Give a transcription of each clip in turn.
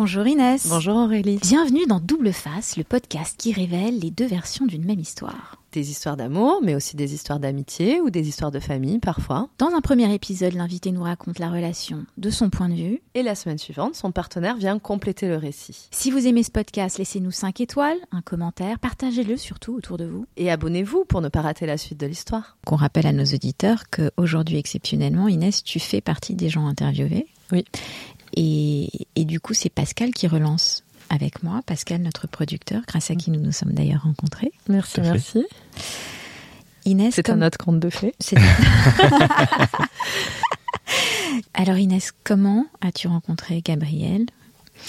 Bonjour Inès. Bonjour Aurélie. Bienvenue dans Double Face, le podcast qui révèle les deux versions d'une même histoire. Des histoires d'amour, mais aussi des histoires d'amitié ou des histoires de famille parfois. Dans un premier épisode, l'invité nous raconte la relation de son point de vue. Et la semaine suivante, son partenaire vient compléter le récit. Si vous aimez ce podcast, laissez-nous 5 étoiles, un commentaire, partagez-le surtout autour de vous. Et abonnez-vous pour ne pas rater la suite de l'histoire. Qu'on rappelle à nos auditeurs qu'aujourd'hui, exceptionnellement, Inès, tu fais partie des gens interviewés. Oui. Et, et du coup, c'est Pascal qui relance avec moi, Pascal, notre producteur, grâce à qui nous nous sommes d'ailleurs rencontrés. Merci, merci. Inès, c'est comme... un autre conte de fées. Alors Inès, comment as-tu rencontré Gabriel?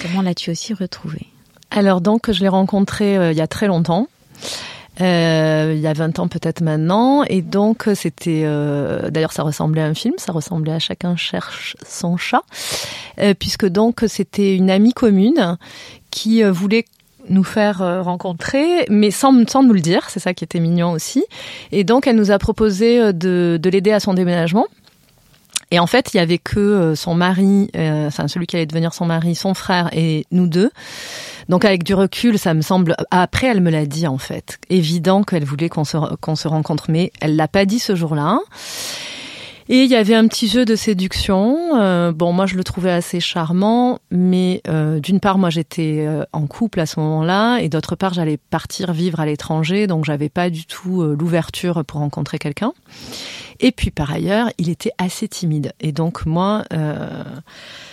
Comment l'as-tu aussi retrouvé? Alors donc, je l'ai rencontré euh, il y a très longtemps. Euh, il y a 20 ans peut-être maintenant. Et donc c'était, euh, d'ailleurs ça ressemblait à un film, ça ressemblait à Chacun cherche son chat, euh, puisque donc c'était une amie commune qui euh, voulait nous faire euh, rencontrer, mais sans, sans nous le dire, c'est ça qui était mignon aussi. Et donc elle nous a proposé de, de l'aider à son déménagement. Et en fait, il y avait que son mari, euh, enfin celui qui allait devenir son mari, son frère et nous deux. Donc avec du recul, ça me semble. Après, elle me l'a dit en fait, évident qu'elle voulait qu'on se qu'on se rencontre, mais elle l'a pas dit ce jour-là. Et il y avait un petit jeu de séduction. Euh, bon, moi je le trouvais assez charmant, mais euh, d'une part moi j'étais euh, en couple à ce moment-là, et d'autre part j'allais partir vivre à l'étranger, donc j'avais pas du tout euh, l'ouverture pour rencontrer quelqu'un. Et puis par ailleurs, il était assez timide, et donc moi euh,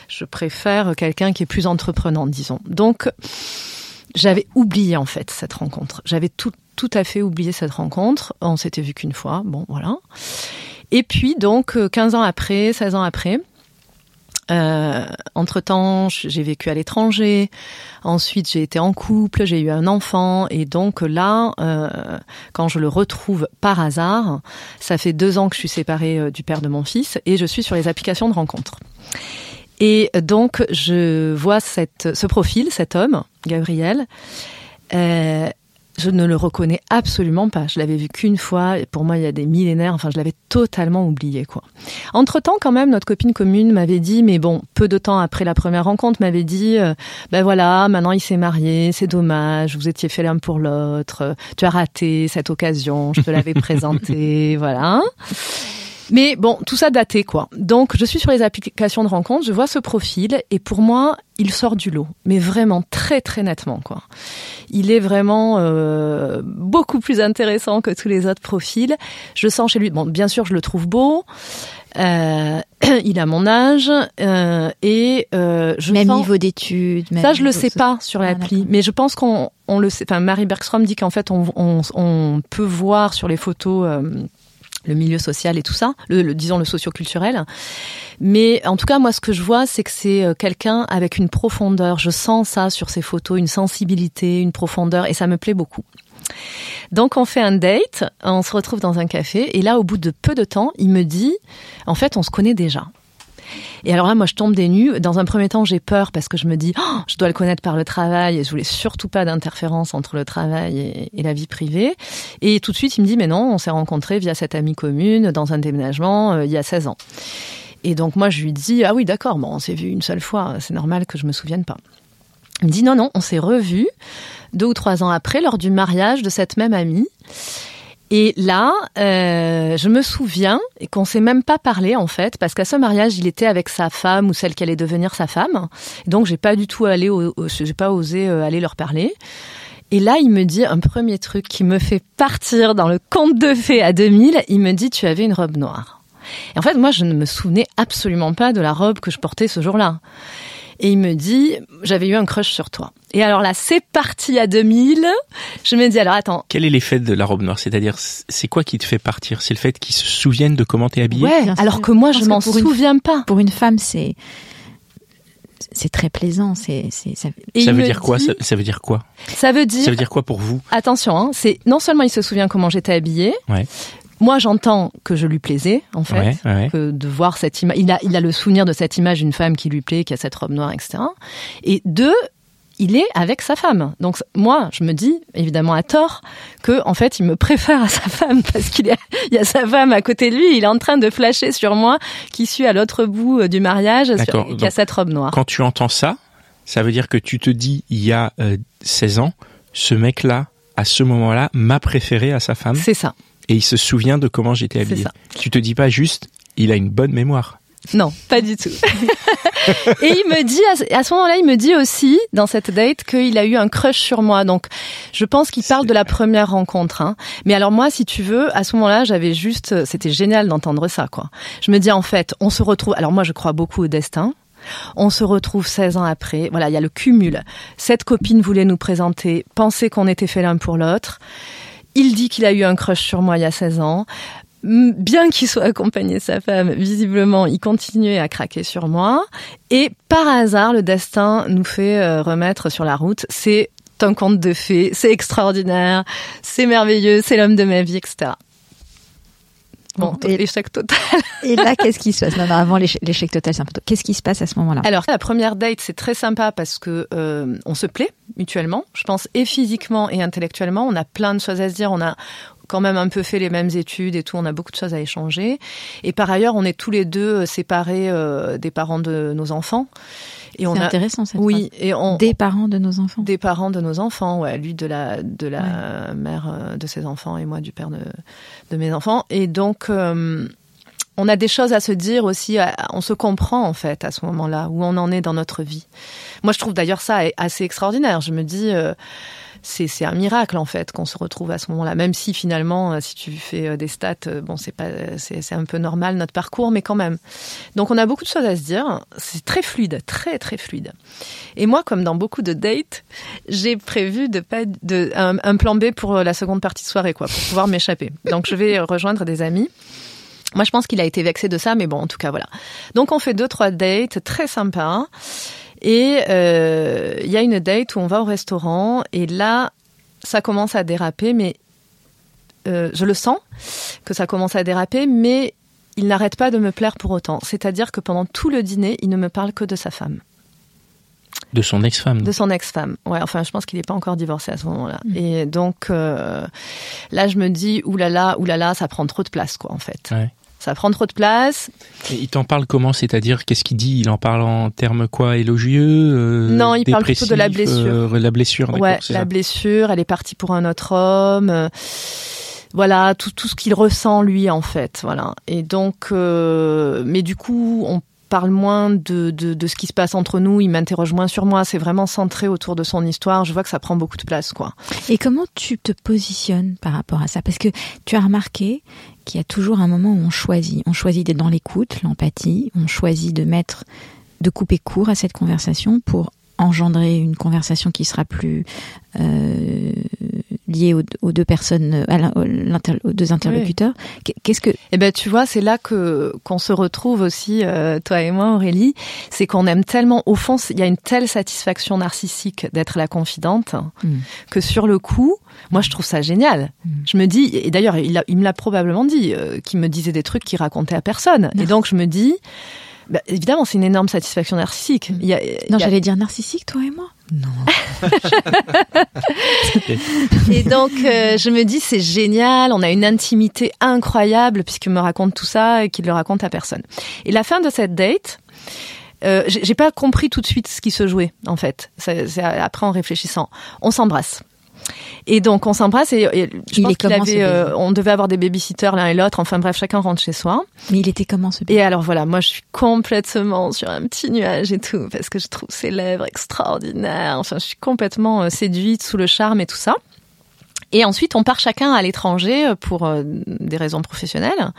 je préfère quelqu'un qui est plus entreprenant, disons. Donc j'avais oublié en fait cette rencontre. J'avais tout tout à fait oublié cette rencontre. On s'était vu qu'une fois, bon voilà. Et puis donc 15 ans après, 16 ans après, euh, entre-temps, j'ai vécu à l'étranger. Ensuite, j'ai été en couple, j'ai eu un enfant. Et donc là, euh, quand je le retrouve par hasard, ça fait deux ans que je suis séparée euh, du père de mon fils et je suis sur les applications de rencontres. Et donc, je vois ce profil, cet homme, Gabriel. Euh, je ne le reconnais absolument pas. Je l'avais vu qu'une fois. Pour moi, il y a des millénaires. Enfin, je l'avais totalement oublié, quoi. Entre temps, quand même, notre copine commune m'avait dit, mais bon, peu de temps après la première rencontre, m'avait dit, euh, ben voilà, maintenant il s'est marié, c'est dommage, vous étiez fait l'un pour l'autre, tu as raté cette occasion, je te l'avais présenté, voilà. Mais bon, tout ça daté quoi. Donc je suis sur les applications de rencontre, je vois ce profil et pour moi, il sort du lot, mais vraiment très très nettement quoi. Il est vraiment euh, beaucoup plus intéressant que tous les autres profils. Je sens chez lui, bon, bien sûr, je le trouve beau. Euh, il a mon âge euh, et euh, je même sens... niveau d'études. Ça, je le sais pas sur l'appli, ah, mais je pense qu'on on le sait. Enfin, Marie Bergstrom dit qu'en fait, on, on, on, peut voir sur les photos. Euh, le milieu social et tout ça, le, le disons le socioculturel. Mais en tout cas, moi, ce que je vois, c'est que c'est quelqu'un avec une profondeur. Je sens ça sur ses photos, une sensibilité, une profondeur, et ça me plaît beaucoup. Donc on fait un date, on se retrouve dans un café, et là, au bout de peu de temps, il me dit, en fait, on se connaît déjà. Et alors là, moi, je tombe des nues. Dans un premier temps, j'ai peur parce que je me dis, oh, je dois le connaître par le travail et je voulais surtout pas d'interférence entre le travail et, la vie privée. Et tout de suite, il me dit, mais non, on s'est rencontrés via cette amie commune dans un déménagement euh, il y a 16 ans. Et donc moi, je lui dis, ah oui, d'accord, bon, on s'est vu une seule fois, c'est normal que je me souvienne pas. Il me dit, non, non, on s'est revus deux ou trois ans après lors du mariage de cette même amie. Et là, euh, je me souviens qu'on s'est même pas parlé en fait, parce qu'à ce mariage, il était avec sa femme ou celle qui allait devenir sa femme. Donc j'ai pas du tout allé, j'ai pas osé aller leur parler. Et là, il me dit un premier truc qui me fait partir dans le conte de fées à 2000. Il me dit, tu avais une robe noire. Et en fait, moi, je ne me souvenais absolument pas de la robe que je portais ce jour-là. Et il me dit, j'avais eu un crush sur toi. Et alors là, c'est parti à 2000. Je me dis, alors attends. Quel est l'effet de la robe noire? C'est-à-dire, c'est quoi qui te fait partir? C'est le fait qu'ils se souviennent de comment t'es habillée? Ouais, alors que moi, je, je m'en souviens une, pas. Pour une femme, c'est c'est très plaisant. C'est, c'est, ça, ça veut dire dit, quoi ça, ça, veut dire quoi? Ça veut dire. Ça veut dire quoi pour vous? Attention, hein, c'est non seulement il se souvient comment j'étais habillée. Ouais. Moi, j'entends que je lui plaisais, en fait, ouais, ouais. que de voir cette image. Il a, il a le souvenir de cette image d'une femme qui lui plaît, qui a cette robe noire, etc. Et deux, il est avec sa femme. Donc moi, je me dis évidemment à tort que en fait, il me préfère à sa femme parce qu'il il y a sa femme à côté de lui. Il est en train de flasher sur moi, qui suis à l'autre bout du mariage, sur, qui a cette robe noire. Quand tu entends ça, Ça veut dire que tu te dis, il y a euh, 16 ans, ce mec-là, à ce moment-là, m'a préféré à sa femme? C'est ça. Et il se souvient de comment j'étais habillé. ça. Tu te dis pas juste, il a une bonne mémoire. Non, pas du tout. et il me dit, à ce- à ce moment-là, il me dit aussi, dans cette date, qu'il a eu un crush sur moi. Donc, je pense qu'il parle de la première rencontre. Hein. Mais alors moi, si tu veux, à ce moment-là, j'avais juste, c'était génial d'entendre ça, quoi. Je me dis, en fait, on se retrouve, alors moi, je crois beaucoup au destin. On se retrouve 16 ans après. Voilà, il y a le cumul. Cette copine voulait nous présenter, penser qu'on était fait l'un pour l'autre. Il dit qu'il a eu un crush sur moi il y a 16 ans. Bien qu'il soit accompagné de sa femme, visiblement, il continuait à craquer sur moi. Et par hasard, le destin nous fait euh, remettre sur la route. C'est un conte de fées, c'est extraordinaire, c'est merveilleux, c'est l'homme de ma vie, etc. Bon, Bon, et- échec total. Et là, qu'est-ce qui se passe? Non, non, avant l'échec total, c'est un peu tôt. Qu'est-ce qui se passe à ce moment-là? Alors la première date c'est très sympa parce que euh, on se plaît mutuellement, je pense et physiquement et intellectuellement. On a plein de choses à se dire. On a quand même un peu fait les mêmes études et tout. On a beaucoup de choses à échanger. Et par ailleurs, on est tous les deux euh, séparés euh, des parents de nos enfants. Et on C'est a intéressant cette oui et on. Des parents de nos enfants. des parents de nos enfants, ouais, lui de la de la mère euh, de ses enfants et moi du père de de mes enfants. Et donc euh, on a des choses à se dire aussi, on se comprend en fait à ce moment-là où on en est dans notre vie. Moi, je trouve d'ailleurs ça assez extraordinaire. Je me dis, euh, c'est un miracle en fait qu'on se retrouve à ce moment-là. Même si finalement, euh, si tu fais euh, des stats, euh, bon, c'est pas, c'est c'est un peu normal notre parcours, mais quand même. Donc, on a beaucoup de choses à se dire. C'est très fluide, très très fluide. Et moi, comme dans beaucoup de dates, j'ai prévu de pas de un, un plan B pour la seconde partie de soirée, quoi, pour pouvoir m'échapper. Donc, je vais rejoindre des amis. Moi, je pense qu'il a été vexé de ça, mais bon, en tout cas, voilà. Donc, on fait deux, trois dates très sympas. Et euh, il y a une date où on va au restaurant, et là, ça commence à déraper, mais euh, je le sens que ça commence à déraper, mais il n'arrête pas de me plaire pour autant. C'est-à-dire que pendant tout le dîner, il ne me parle que de sa femme, De son ex-femme. de son ex-femme. Ouais, enfin, je pense qu'il n'est pas encore divorcé à ce moment-là. Mm. Et donc, euh, là, je me dis, oulala, oulala, ça prend trop de place, quoi, en fait. Ouais. Ça prend trop de place. Et il t'en parle comment? C'est-à-dire, qu'est-ce qu'il dit? Il en parle en termes quoi? Élogieux euh, Non, il parle plutôt de la dépressifs, euh, la blessure, Ouais, la ça. blessure, elle est partie pour un autre homme. euh, voilà, tout, tout ce qu'il ressent lui en fait, voilà. Et donc, euh, mais du coup, on parle moins de, de, de ce qui se passe entre nous. Il m'interroge moins sur moi. C'est vraiment centré autour de son histoire. Je vois que ça prend beaucoup de place, quoi. Et comment tu te positionnes par rapport à ça? Parce que tu as remarqué qu'il y a toujours un moment où on choisit. On choisit d'être dans l'écoute, l'empathie. On choisit de mettre, de couper court à cette conversation pour engendrer une conversation qui sera plus euh, liée aux, aux deux personnes, à l'in- aux, deux interlocuteurs. Qu'est-ce que Eh ben, tu vois, c'est là que qu'on se retrouve aussi, euh, toi et moi, Aurélie. C'est qu'on aime tellement, au fond, il y a une telle satisfaction narcissique d'être la confidente Mm. que sur le coup, moi, je trouve ça génial. Mm. Je me dis, et d'ailleurs, il, me l'a probablement dit, euh, qu'il me disait des trucs qu'il racontait à personne. Non. Et donc, je me dis, bah, évidemment, c'est une énorme satisfaction narcissique. Il y a, non, a- j'allais dire narcissique, toi et moi. Non. Et donc, euh, je me dis, c'est génial, on a une intimité incroyable puisqu'il me raconte tout ça et qu'il le raconte à personne. Et la fin de cette date, euh, j'ai pas compris tout de suite ce qui se jouait, en fait. C'est c'est après en réfléchissant. On s'embrasse. Et donc, on s'embrasse et, et je Il pense qu'il avait, euh, on devait avoir des babysitters l'un et l'autre. Enfin bref, chacun rentre chez soi. Mais il était comment ce Et alors voilà, moi je suis complètement sur un petit nuage et tout, parce que je trouve ses lèvres extraordinaires. Enfin, je suis complètement euh, séduite sous le charme et tout ça. Et ensuite, on part chacun à l'étranger euh, pour euh, des raisons professionnelles.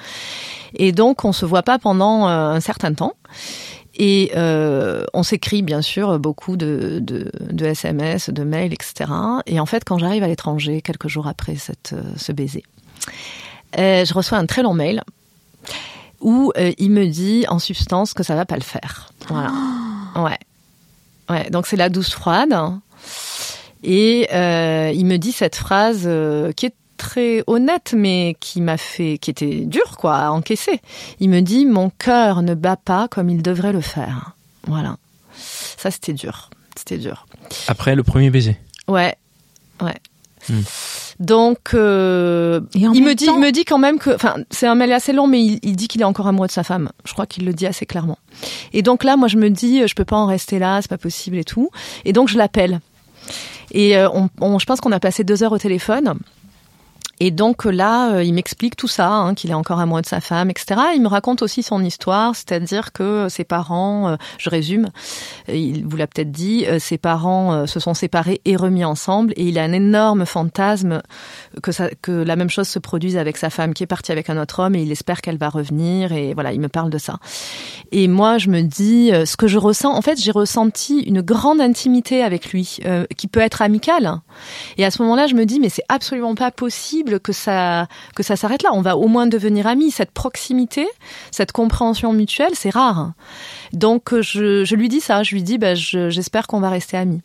Et donc, on se voit pas pendant un certain temps. Et euh, on s'écrit bien sûr beaucoup de, de, de SMS, de mails, etc. Et en fait, quand j'arrive à l'étranger, quelques jours après cette, euh, ce baiser, euh, je reçois un très long mail où euh, il me dit en substance que ça va pas le faire. Voilà. Ouais. Ouais. Donc c'est la douce froide. Et il me dit cette phrase qui est très honnête, mais qui m'a fait, qui était dure quoi à encaisser. Il me dit mon cœur ne bat pas comme il devrait le faire. Voilà. Ça c'était dur. C'était dur. Après le premier baiser. Ouais, ouais. Hmm. Donc, euh, il me dit, il me dit quand même que, enfin, c'est un mail assez long, mais il, dit qu'il est encore amoureux de sa femme. Je crois qu'il le dit assez clairement. Et donc là, moi, je me dis, je peux pas en rester là, c'est pas possible et tout. Et donc, je l'appelle. Et euh, on, je pense qu'on a passé deux heures au téléphone. Et donc là, euh, il m'explique tout ça, hein, qu'il est encore amoureux de sa femme, etc. Il me raconte aussi son histoire, c'est-à-dire que ses parents, euh, je résume, il vous l'a peut-être dit, euh, ses parents se sont séparés et remis ensemble, et il a un énorme fantasme que, ça, que la même chose se produise avec sa femme qui est partie avec un autre homme, et il espère qu'elle va revenir, et voilà, il me parle de ça. Et moi, je me dis, ce que je ressens, en fait, j'ai ressenti une grande intimité avec lui, qui peut être amicale. Et à ce moment-là, je me dis, mais c'est absolument pas possible que ça que ça s'arrête là. On va au moins devenir amis. Cette proximité, cette compréhension mutuelle, c'est rare. Donc je, lui dis ça. Je lui dis, bah, j'espère qu'on va rester amis.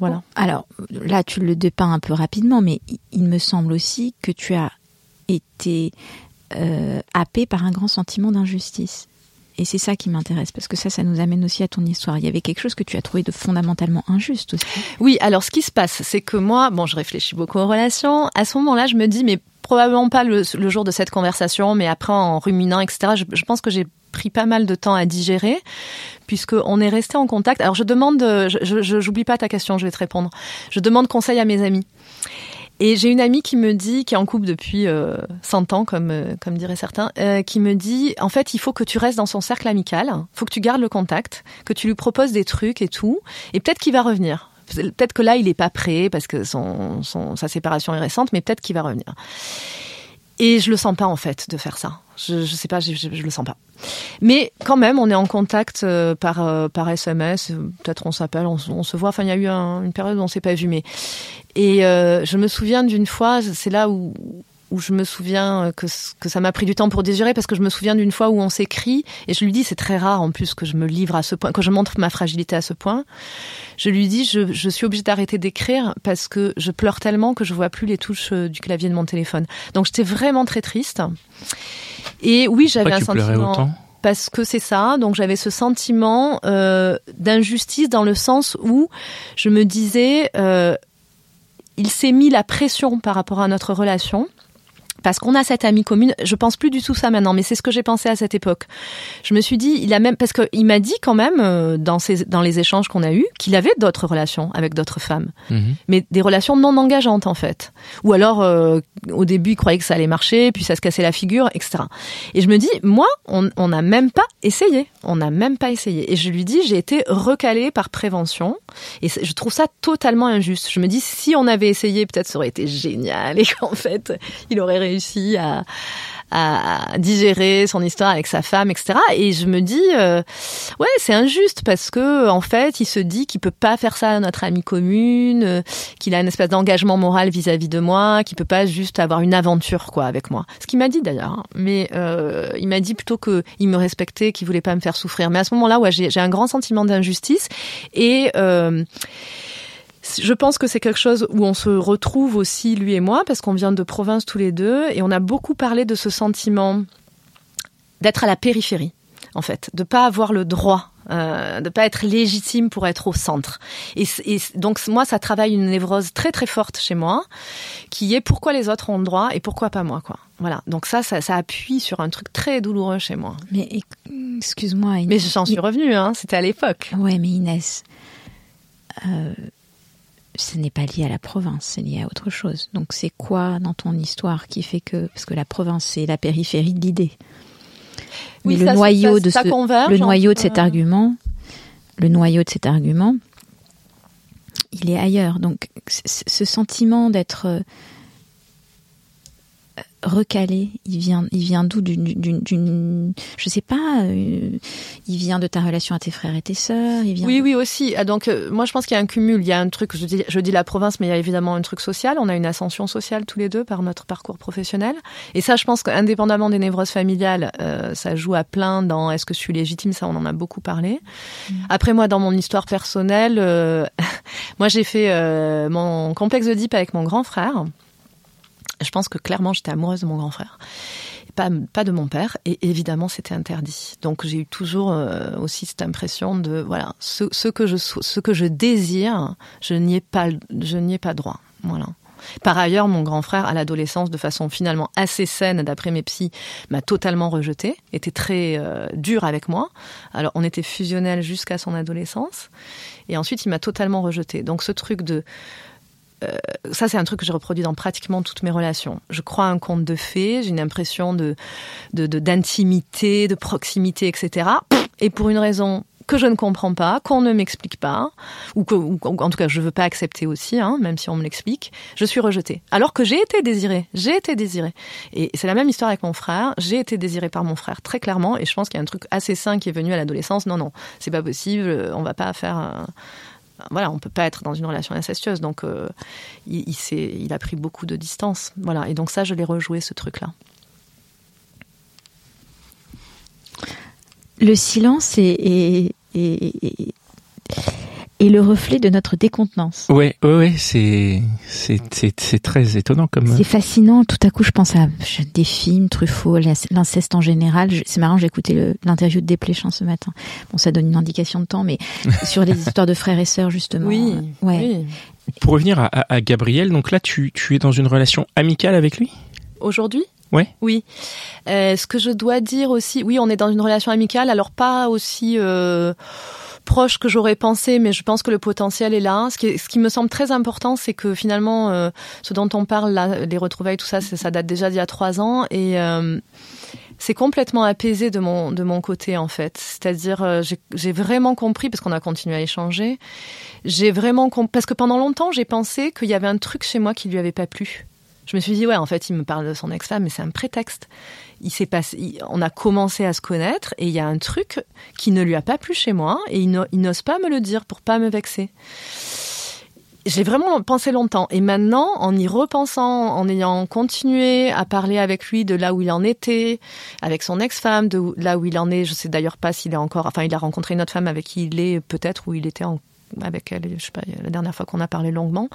Voilà. alors là, tu le dépeins un peu rapidement, mais il me semble aussi que tu as été euh, happé par un grand sentiment d'injustice. Et c'est ça qui m'intéresse, parce que ça, ça nous amène aussi à ton histoire. Il y avait quelque chose que tu as trouvé de fondamentalement injuste aussi. Oui, alors ce qui se passe, c'est que moi, bon, je réfléchis beaucoup aux relations. À ce moment-là, je me dis, mais probablement pas le, jour de cette conversation, mais après en ruminant, etc. Je, pense que j'ai pris pas mal de temps à digérer, puisqu'on est resté en contact. Alors je demande, je j'oublie pas ta question, je vais te répondre. Je demande conseil à mes amis. Et j'ai une amie qui me dit, qui est en couple depuis euh, 100 ans, comme, euh, comme diraient certains, euh, qui me dit, en fait, il faut que tu restes dans son cercle amical, faut que tu gardes le contact, que tu lui proposes des trucs et tout, et peut-être qu'il va revenir. Peut-être que là, il n'est pas prêt parce que son, son, sa séparation est récente, mais peut-être qu'il va revenir. Et je le sens pas en fait de faire ça. Je, je sais pas, je, je, je, le sens pas. Mais quand même, on est en contact euh, par euh, par SMS. Peut-être on s'appelle, on, on, se voit. Enfin, il y a eu une période où on s'est pas vu, mais et euh, je me souviens d'une fois, c'est là où où je me souviens euh, que, que ça m'a pris du temps pour désirer parce que je me souviens d'une fois où on s'écrit et je lui dis c'est très rare en plus que je me livre à ce point, que je montre ma fragilité à ce point. Je lui dis je, je suis obligée d'arrêter d'écrire parce que je pleure tellement que je vois plus les touches euh, du clavier de mon téléphone. Donc j'étais vraiment très triste. Et oui, j'avais un sentiment parce que c'est ça. Donc j'avais ce sentiment euh, d'injustice dans le sens où je me disais, euh, il s'est mis la pression par rapport à notre relation parce qu'on a cette amie commune. Je pense plus du tout ça maintenant, mais c'est ce que j'ai pensé à cette époque. Je me suis dit, il a même parce qu'il m'a dit quand même euh, dans ses, dans les échanges qu'on a eus qu'il avait d'autres relations avec d'autres femmes, mhm. mais des relations non engageantes en fait. Ou alors euh, au début il croyait que ça allait marcher, puis ça se cassait la figure, etc. Et je me dis, moi, on n'a même pas essayé, on n'a même pas essayé. Et je lui dis, j'ai été recalée par prévention, et je trouve ça totalement injuste. Je me dis, si on avait essayé, peut-être ça aurait été génial, et qu'en fait, il aurait réussi à, à digérer son histoire avec sa femme, etc. Et je me dis, euh, ouais, c'est injuste parce que en fait, il se dit qu'il peut pas faire ça à notre amie commune, euh, qu'il a une espèce d'engagement moral vis-à-vis de moi, qu'il peut pas juste avoir une aventure quoi avec moi. Ce qu'il m'a dit d'ailleurs, hein. mais euh, il m'a dit plutôt que il me respectait, qu'il voulait pas me faire souffrir. Mais à ce moment-là, ouais, j'ai un grand sentiment d'injustice et je pense que c'est quelque chose où on se retrouve aussi, lui et moi, parce qu'on vient de province tous les deux, et on a beaucoup parlé de ce sentiment d'être à la périphérie, en fait, de pas avoir le droit euh, de pas être légitime pour être au centre. Et, donc moi, ça travaille une névrose très très forte chez moi, qui est pourquoi les autres ont le droit et pourquoi pas moi, quoi. Voilà. Donc ça, ça, ça appuie sur un truc très douloureux chez moi. Mais excuse-moi. Mais j'en suis revenue, hein. C'était à l'époque. Ouais, mais Inès. Euh, ce n'est pas lié à la province, c'est lié à autre chose. Donc c'est quoi dans ton histoire qui fait que parce que la province c'est la périphérie de l'idée. Oui, le noyau de le noyau de cet argument, le noyau de cet argument, il est ailleurs. Donc ce sentiment d'être recalé Il vient, il vient d'où? D'une, je sais pas. Euh, il vient de ta relation à tes frères et tes sœurs. Il vient. Oui, oui aussi. Ah, donc euh, moi je pense qu'il y a un cumul. Il y a un truc. Je dis, je dis la province, mais il y a évidemment un truc social. On a une ascension sociale tous les deux par notre parcours professionnel. Et ça, je pense qu'indépendamment des névroses familiales, euh, ça joue à plein dans est-ce que je suis légitime? Ça, on en a beaucoup parlé. Mm. Après moi, dans mon histoire personnelle, moi j'ai fait mon complexe de avec mon grand frère je pense que clairement j'étais amoureuse de mon grand frère. Pas, pas de mon père et évidemment c'était interdit. Donc j'ai eu toujours euh, aussi cette impression de voilà ce, ce, que je ce que je désire, je n'y ai pas je n'y ai pas droit. Voilà. Par ailleurs, mon grand frère, à l'adolescence, de façon finalement assez saine, d'après mes psys, m'a totalement rejeté, était très euh, dur avec moi. Alors, on était fusionnels jusqu'à son adolescence. Et ensuite, il m'a totalement rejeté. Donc, ce truc de euh, ça, c'est un truc que j'ai reproduit dans pratiquement toutes mes relations. Je crois à un conte de fées, j'ai une impression de d'intimité, de, proximité, etc. Et pour une raison que je ne comprends pas, qu'on ne m'explique pas, ou que, en tout cas je veux pas accepter aussi, hein, même si on me l'explique, je suis rejetée. Alors que j'ai été désirée, j'ai été désirée. Et c'est la même histoire avec mon frère. J'ai été désirée par mon frère très clairement, et je pense qu'il y a un truc assez sain qui est venu à l'adolescence. Non, non, c'est pas possible. On va pas faire. Voilà, on peut pas être dans une relation incestueuse. Donc, euh, il, il, a pris beaucoup de distance. Voilà. Et donc ça, je l'ai rejoué ce truc-là. Le silence est, et le reflet de notre décontenance. Ouais, ouais, ouais c'est c'est très étonnant comme. C'est fascinant. Tout à coup, je pense à des films, Truffaut, l'inceste en général. C'est marrant, j'ai écouté l'interview de Desplechin ce matin. Bon, ça donne une indication de temps, mais sur les histoires de frères et sœurs justement. Oui. Ouais. Pour revenir à, à, Gabriel, donc là, tu tu es dans une relation amicale avec lui? Aujourd'hui? Ouais. Oui. Euh, ce que je dois dire aussi, oui, on est dans une relation amicale, alors pas aussi. Euh, proche que j'aurais pensé, mais je pense que le potentiel est là. Ce qui, me semble très important, c'est que finalement, euh, ce dont on parle, là, les retrouvailles, tout ça, ça date déjà d'il y a trois ans et euh, c'est complètement apaisé de mon de mon côté en fait. C'est-à-dire, euh, j'ai vraiment compris parce qu'on a continué à échanger. J'ai vraiment parce que pendant longtemps, j'ai pensé qu'il y avait un truc chez moi qui lui avait pas plu. Je me suis dit ouais, en fait, il me parle de son ex-femme, mais c'est un prétexte on a commencé à se connaître et il y a un truc qui ne lui a pas plu chez moi et il n'ose pas me le dire pour pas me vexer. J'ai vraiment pensé longtemps et maintenant, en y repensant, en ayant continué à parler avec lui de là où il en était, avec son ex-femme, de là où il en est, je sais d'ailleurs pas s'il est encore, enfin, il a rencontré une autre femme avec qui il est peut-être où il était avec elle, je sais pas, la dernière fois qu'on a parlé longuement.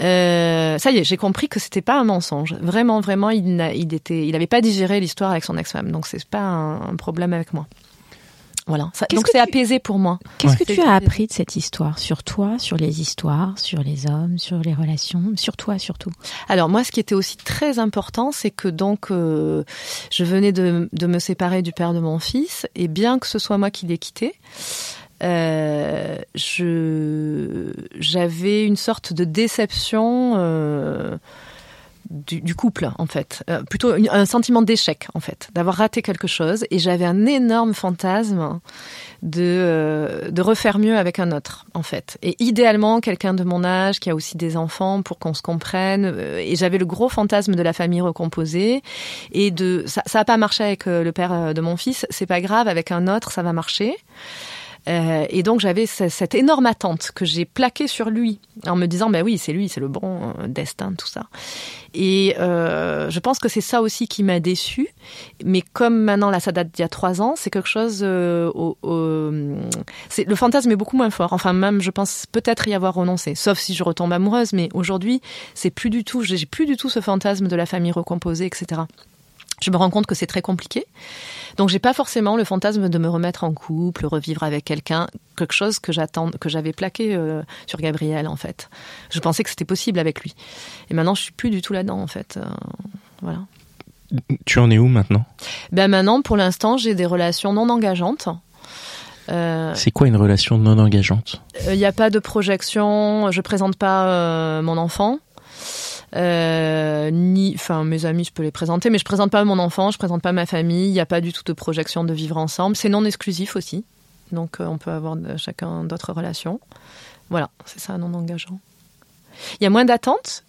Euh, ça y est, j'ai compris que c'était pas un mensonge. Vraiment, vraiment, il il était, il avait pas digéré l'histoire avec son ex-femme, donc c'est pas un, problème avec moi. Voilà. Ça, donc c'est apaisé pour moi. Qu'est-ce que tu as appris de cette histoire sur toi, sur les histoires, sur les hommes, sur les relations, sur toi surtout? Alors moi, ce qui était aussi très important, c'est que donc euh, je venais de, de me séparer du père de mon fils, et bien que ce soit moi qui l'ai quitté, euh, j'avais une sorte de déception euh, du, couple en fait, euh, plutôt un sentiment d'échec en fait, d'avoir raté quelque chose. Et j'avais un énorme fantasme de refaire mieux avec un autre en fait. Et idéalement quelqu'un de mon âge qui a aussi des enfants pour qu'on se comprenne. Et j'avais le gros fantasme de la famille recomposée. Et de ça ça a pas marché avec le père de mon fils. C'est pas grave avec un autre ça va marcher euh, et donc j'avais cette énorme attente que j'ai plaquée sur lui en me disant ben oui c'est lui c'est le bon euh, destin tout ça. Et euh, je pense que c'est ça aussi qui m'a déçu mais comme maintenant là ça date d'il y a trois ans c'est quelque chose au, le fantasme est beaucoup moins fort. Enfin même je pense peut-être y avoir renoncé. Sauf si je retombe amoureuse mais aujourd'hui c'est plus du tout j'ai plus du tout ce fantasme de la famille recomposée etc je me rends compte que c'est très compliqué. Donc j'ai pas forcément le fantasme de me remettre en couple, revivre avec quelqu'un, quelque chose que j'attends, que j'avais plaqué euh, sur Gabriel en fait. Je pensais que c'était possible avec lui. Et maintenant je suis plus du tout là-dedans en fait. Euh, voilà. Tu en es où maintenant? Ben maintenant, pour l'instant, j'ai des relations non engageantes. Euh, c'est quoi une relation non engageante? Il n'y a pas de projection, je présente pas mon enfant. Euh, ni, enfin, mes amis, je peux les présenter, mais je présente pas mon enfant, je présente pas ma famille. Il n'y a pas du tout de projection de vivre ensemble. C'est non exclusif aussi, donc euh, on peut avoir chacun d'autres relations. Voilà, c'est ça, non engageant. Il y a moins d'attentes.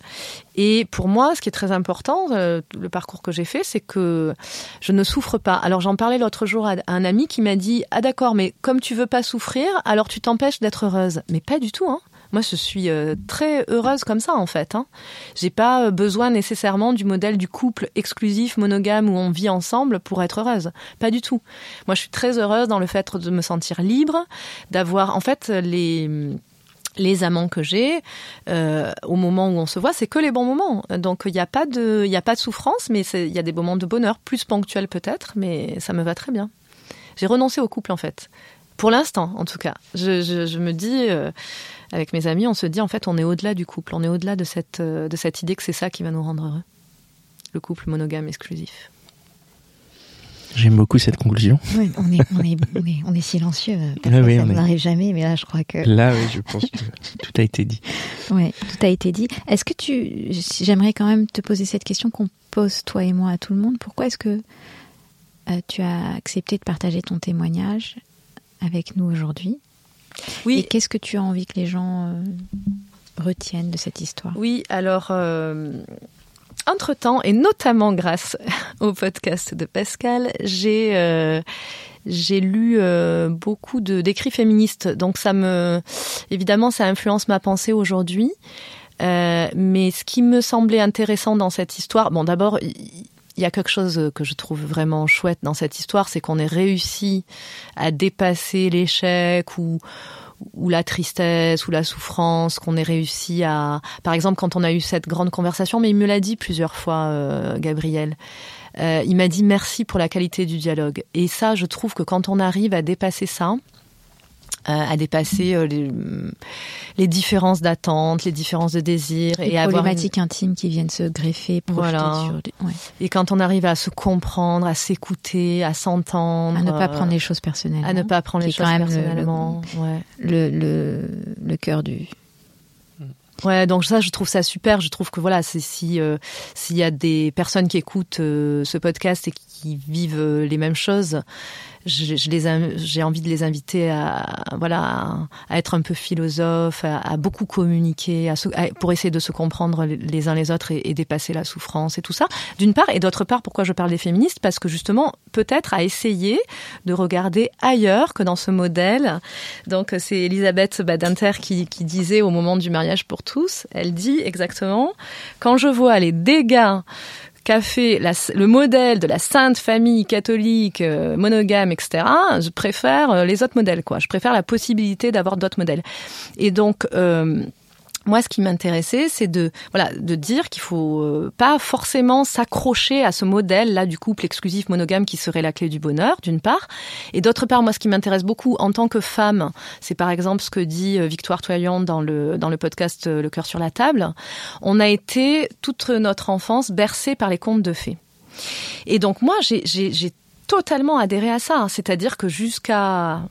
Et pour moi, ce qui est très important, euh, le parcours que j'ai fait, c'est que je ne souffre pas. Alors j'en parlais l'autre jour à un ami qui m'a dit Ah d'accord, mais comme tu veux pas souffrir, alors tu t'empêches d'être heureuse. Mais pas du tout. Hein. Moi, je suis euh, très heureuse comme ça, en fait. Hein. J'ai pas euh, besoin nécessairement du modèle du couple exclusif, monogame, où on vit ensemble pour être heureuse. Pas du tout. Moi, je suis très heureuse dans le fait de me sentir libre, d'avoir, en fait, les les amants que j'ai euh, au moment où on se voit, c'est que les bons moments. Donc il n'y a pas de, il y a pas de souffrance, mais il y a des moments de bonheur plus ponctuels peut-être, mais ça me va très bien. J'ai renoncé au couple en fait Pour l'instant, en tout cas. Je, je, je me dis, euh, avec mes amis, on se dit, en fait, on est au-delà du couple. On est au-delà de cette, euh, de cette idée que c'est ça qui va nous rendre heureux. Le couple monogame exclusif. J'aime beaucoup cette conclusion. Oui, on est, on est, on est, on est silencieux. Oui, ça on est- n'arrive jamais, mais là, je crois que Là, oui, je pense que tout a été dit. ouais, tout a été dit. Est-ce que tu, j'aimerais quand même te poser cette question qu'on pose toi et moi à tout le monde. Pourquoi est-ce que euh, tu as accepté de partager ton témoignage avec nous aujourd'hui Et Oui, qu'est-ce que tu as envie que les gens euh, retiennent de cette histoire? Oui. Alors, euh, entre-temps, et notamment grâce au podcast de Pascal, j'ai euh, j'ai lu euh, beaucoup de d'écrits féministes. Donc, ça me, évidemment, ça influence ma pensée aujourd'hui. Euh, mais ce qui me semblait intéressant dans cette histoire, bon, d'abord, il il y a quelque chose que je trouve vraiment chouette dans cette histoire, c'est qu'on ait réussi à dépasser l'échec ou la tristesse ou la souffrance, qu'on ait réussi à, par exemple, quand on a eu cette grande conversation, mais il me l'a dit plusieurs fois, euh, Gabriel. Euh, il m'a dit merci pour la qualité du dialogue. Et ça, je trouve que quand on arrive à dépasser ça, euh, à dépasser euh, les, les différences d'attente, les différences de désir Les et avoir une- problématiques intimes qui viennent se greffer, Voilà. sur. ouais. et quand on arrive à se comprendre, à s'écouter, à s'entendre, À ne pas euh, prendre les choses personnellement. à ne pas prendre les est quand choses même le- le- personnellement. ouais. le, le, le cœur du. Ouais, donc ça, je trouve ça super. Je trouve que voilà, c'est si euh, s'il y a des personnes qui écoutent euh, ce podcast et qui vivent euh, les mêmes choses, je, les j'ai envie de les inviter à voilà à, être un peu philosophe, à, beaucoup communiquer, à à- pour essayer de se comprendre les uns les autres et, et dépasser la souffrance et tout ça. D'une part, et d'autre part, pourquoi je parle des féministes? Parce que justement, peut-être à essayer de regarder ailleurs que dans ce modèle. Donc c'est Elisabeth Badinter qui, qui disait au moment du mariage pour tous, elle dit exactement, quand je vois les dégâts qu'a fait la- le modèle de la sainte famille catholique euh, monogame, etc. Je préfère euh, les autres modèles, quoi. Je préfère la possibilité d'avoir d'autres modèles. Et donc, euh, moi, ce qui m'intéressait, c'est de voilà de dire qu'il faut euh, pas forcément s'accrocher à ce modèle-là du couple exclusif monogame qui serait la clé du bonheur, d'une part, et d'autre part, moi, ce qui m'intéresse beaucoup en tant que femme, c'est par exemple ce que dit euh, Victoire Toyon dans le dans le podcast euh, Le cœur sur la table. On a été toute notre enfance bercée par les contes de fées. Et donc moi, j'ai- totalement adhéré à ça. C'est-à-dire que jusqu'à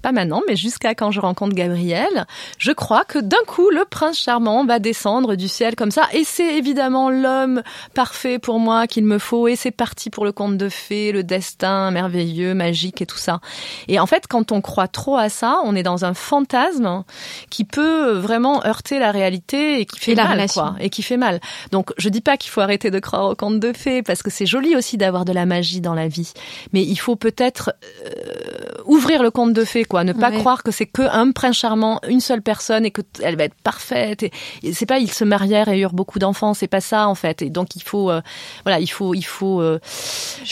pas maintenant, mais jusqu'à quand je rencontre Gabriel, je crois que d'un coup, le prince charmant va descendre du ciel comme ça, et c'est évidemment l'homme parfait pour moi qu'il me faut, et c'est parti pour le conte de fées, le destin merveilleux, magique et tout ça. Et en fait, quand on croit trop à ça, on est dans un fantasme qui peut vraiment heurter la réalité et qui fait Et la mal, relation. quoi, et qui fait mal. Donc, je dis pas qu'il faut arrêter de croire aux contes de fées, parce que c'est joli aussi d'avoir de la magie dans la vie, mais il faut peut-être euh, ouvrir le conte de fées, quoi, ne pas Ouais. croire que c'est que un prince charmant, une seule personne et que elle va être parfaite. Et, et c'est pas ils se marièrent et eurent beaucoup d'enfants, c'est pas ça en fait. Et donc il faut, euh, voilà, il faut, il faut euh,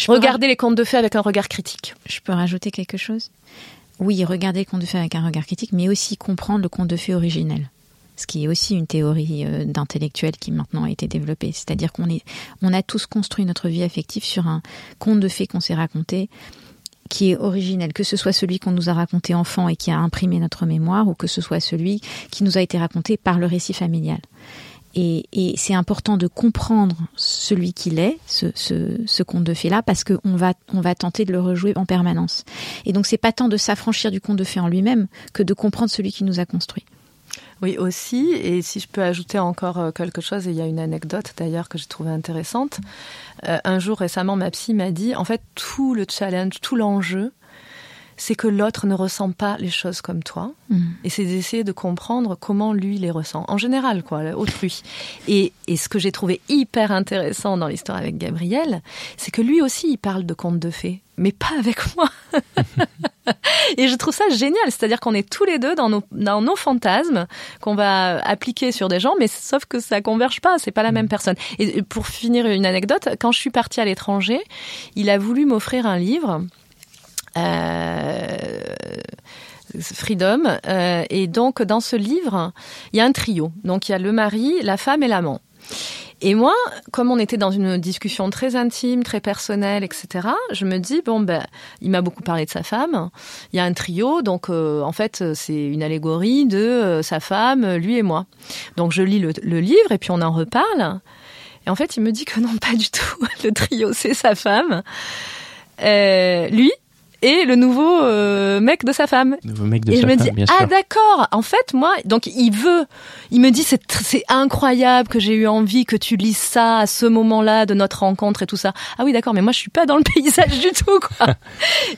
regarder les contes de fées avec un regard critique. Je peux rajouter quelque chose? Oui, regarder le conte de fées avec un regard critique, mais aussi comprendre le conte de fées originel. Ce qui est aussi une théorie euh, d'intellectuel qui maintenant a été développée. C'est-à-dire qu'on est, on a tous construit notre vie affective sur un conte de fées qu'on s'est raconté, qui est originel, que ce soit celui qu'on nous a raconté enfant et qui a imprimé notre mémoire, ou que ce soit celui qui nous a été raconté par le récit familial. Et, c'est important de comprendre celui qu'il est, ce, ce, conte de fées-là, parce qu'on va, on va tenter de le rejouer en permanence. Et donc, c'est pas tant de s'affranchir du conte de fées en lui-même que de comprendre celui qui nous a construit. Oui, aussi. Et si je peux ajouter encore euh, quelque chose, et il y a une anecdote d'ailleurs que j'ai trouvée intéressante. Euh, un jour récemment, ma psy m'a dit, en fait, tout le challenge, tout l'enjeu, c'est que l'autre ne ressent pas les choses comme toi. Mm. Et c'est d'essayer de comprendre comment lui les ressent. En général, quoi, autrui. Et, et ce que j'ai trouvé hyper intéressant dans l'histoire avec Gabriel, c'est que lui aussi, il parle de contes de fées. Mais pas avec moi. Et je trouve ça génial. C'est-à-dire qu'on est tous les deux dans nos, dans nos fantasmes qu'on va appliquer sur des gens, mais sauf que ça converge pas. C'est pas la même personne. Et pour finir une anecdote, quand je suis partie à l'étranger, il a voulu m'offrir un livre. Euh, Freedom. Euh, et donc, dans ce livre, il y a un trio. Donc, il y a le mari, la femme et l'amant. Et moi, comme on était dans une discussion très intime, très personnelle, etc., je me dis bon ben, il m'a beaucoup parlé de sa femme. Il y a un trio, donc euh, en fait c'est une allégorie de euh, sa femme, lui et moi. Donc je lis le, le livre et puis on en reparle. Et en fait, il me dit que non, pas du tout. Le trio, c'est sa femme, euh, lui et le nouveau euh, mec de sa femme. Nouveau mec de Et sa je me dis ah d'accord. En fait moi donc il veut il me dit c'est c'est incroyable que j'ai eu envie que tu lises ça à ce moment-là de notre rencontre et tout ça. Ah oui d'accord mais moi je suis pas dans le paysage du tout quoi.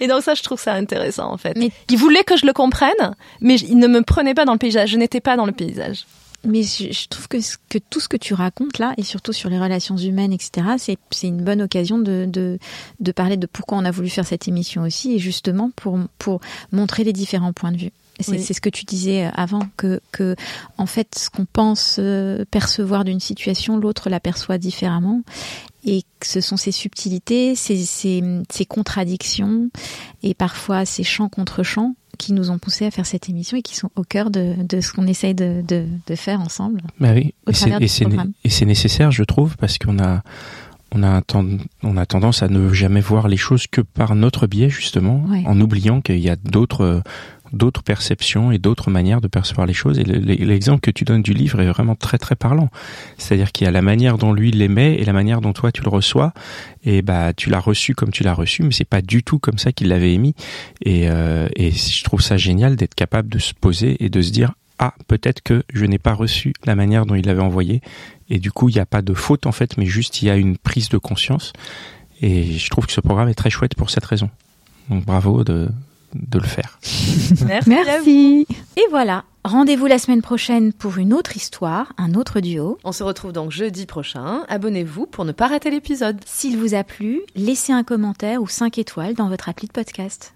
et donc ça je trouve ça intéressant en fait. Mais- il voulait que je le comprenne mais il ne me prenait pas dans le paysage, je n'étais pas dans le paysage. Mais je, je trouve que, ce- que tout ce que tu racontes là, et surtout sur les relations humaines, etc., c'est une bonne occasion de, de, de parler de pourquoi on a voulu faire cette émission aussi, et justement pour, pour montrer les différents points de vue. C'est Oui. ce que tu disais avant, que, que en fait, ce qu'on pense euh, percevoir d'une situation, l'autre l'aperçoit différemment, et que ce sont ces subtilités, ces, ces, ces contradictions, et parfois ces chants contre chants qui nous ont poussé à faire cette émission et qui sont au cœur de, de ce qu'on essaye de, de, de faire ensemble. Bah oui, au et c'est- né- nécessaire, je trouve, parce qu'on a on a on tendance à ne jamais voir les choses que par notre biais justement, Ouais. en oubliant qu'il y a d'autres d'autres perceptions et d'autres manières de percevoir les choses. Et le- le- l'exemple que tu donnes du livre est vraiment très très parlant. C'est-à-dire qu'il y a la manière dont lui l'aimait et la manière dont toi tu le reçois. Et bah tu l'as reçu comme tu l'as reçu, mais c'est pas du tout comme ça qu'il l'avait émis. Et, euh, et je trouve ça génial d'être capable de se poser et de se dire ah peut-être que je n'ai pas reçu la manière dont il l'avait envoyé. Et du coup il n'y a pas de faute en fait, mais juste il y a une prise de conscience. Et je trouve que ce programme est très chouette pour cette raison. Donc bravo de de le faire. Merci. Et voilà, rendez-vous la semaine prochaine pour une autre histoire, un autre duo. On se retrouve donc jeudi prochain. Abonnez-vous pour ne pas rater l'épisode. S'il vous a plu, laissez un commentaire ou 5 étoiles dans votre appli de podcast.